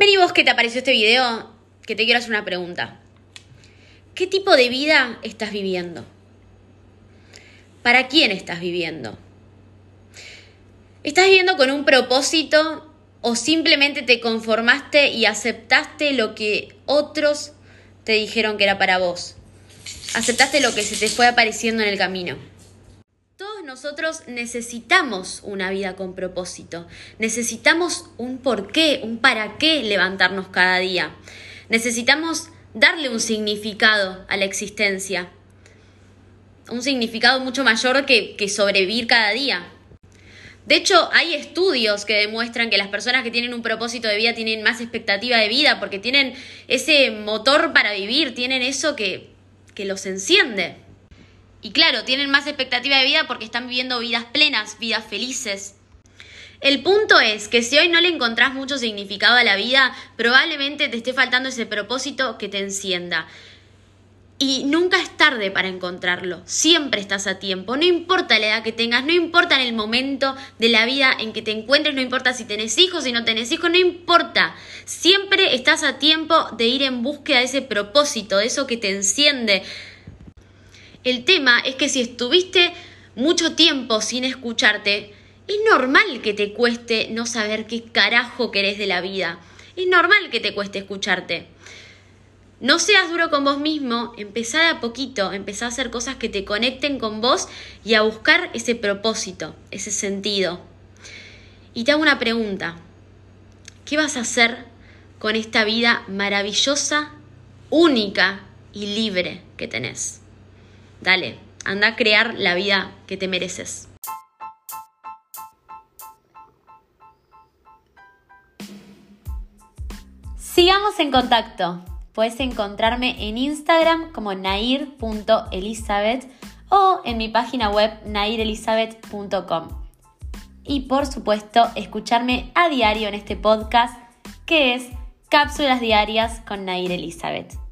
Ven y vos que te apareció este video, que te quiero hacer una pregunta. ¿Qué tipo de vida estás viviendo? ¿Para quién estás viviendo? ¿Estás viviendo con un propósito o simplemente te conformaste y aceptaste lo que otros te dijeron que era para vos? Aceptaste lo que se te fue apareciendo en el camino nosotros necesitamos una vida con propósito, necesitamos un porqué, un para qué levantarnos cada día, necesitamos darle un significado a la existencia, un significado mucho mayor que, que sobrevivir cada día. De hecho, hay estudios que demuestran que las personas que tienen un propósito de vida tienen más expectativa de vida porque tienen ese motor para vivir, tienen eso que, que los enciende. Y claro, tienen más expectativa de vida porque están viviendo vidas plenas, vidas felices. El punto es que si hoy no le encontrás mucho significado a la vida, probablemente te esté faltando ese propósito que te encienda. Y nunca es tarde para encontrarlo, siempre estás a tiempo, no importa la edad que tengas, no importa en el momento de la vida en que te encuentres, no importa si tenés hijos, si no tenés hijos, no importa, siempre estás a tiempo de ir en búsqueda de ese propósito, de eso que te enciende, el tema es que si estuviste mucho tiempo sin escucharte, es normal que te cueste no saber qué carajo querés de la vida. Es normal que te cueste escucharte. No seas duro con vos mismo, empezá de a poquito, empezá a hacer cosas que te conecten con vos y a buscar ese propósito, ese sentido. Y te hago una pregunta. ¿Qué vas a hacer con esta vida maravillosa, única y libre que tenés? Dale, anda a crear la vida que te mereces. Sigamos en contacto. Puedes encontrarme en Instagram como nair.elizabeth o en mi página web nairelizabeth.com. Y por supuesto, escucharme a diario en este podcast que es Cápsulas Diarias con Nair Elizabeth.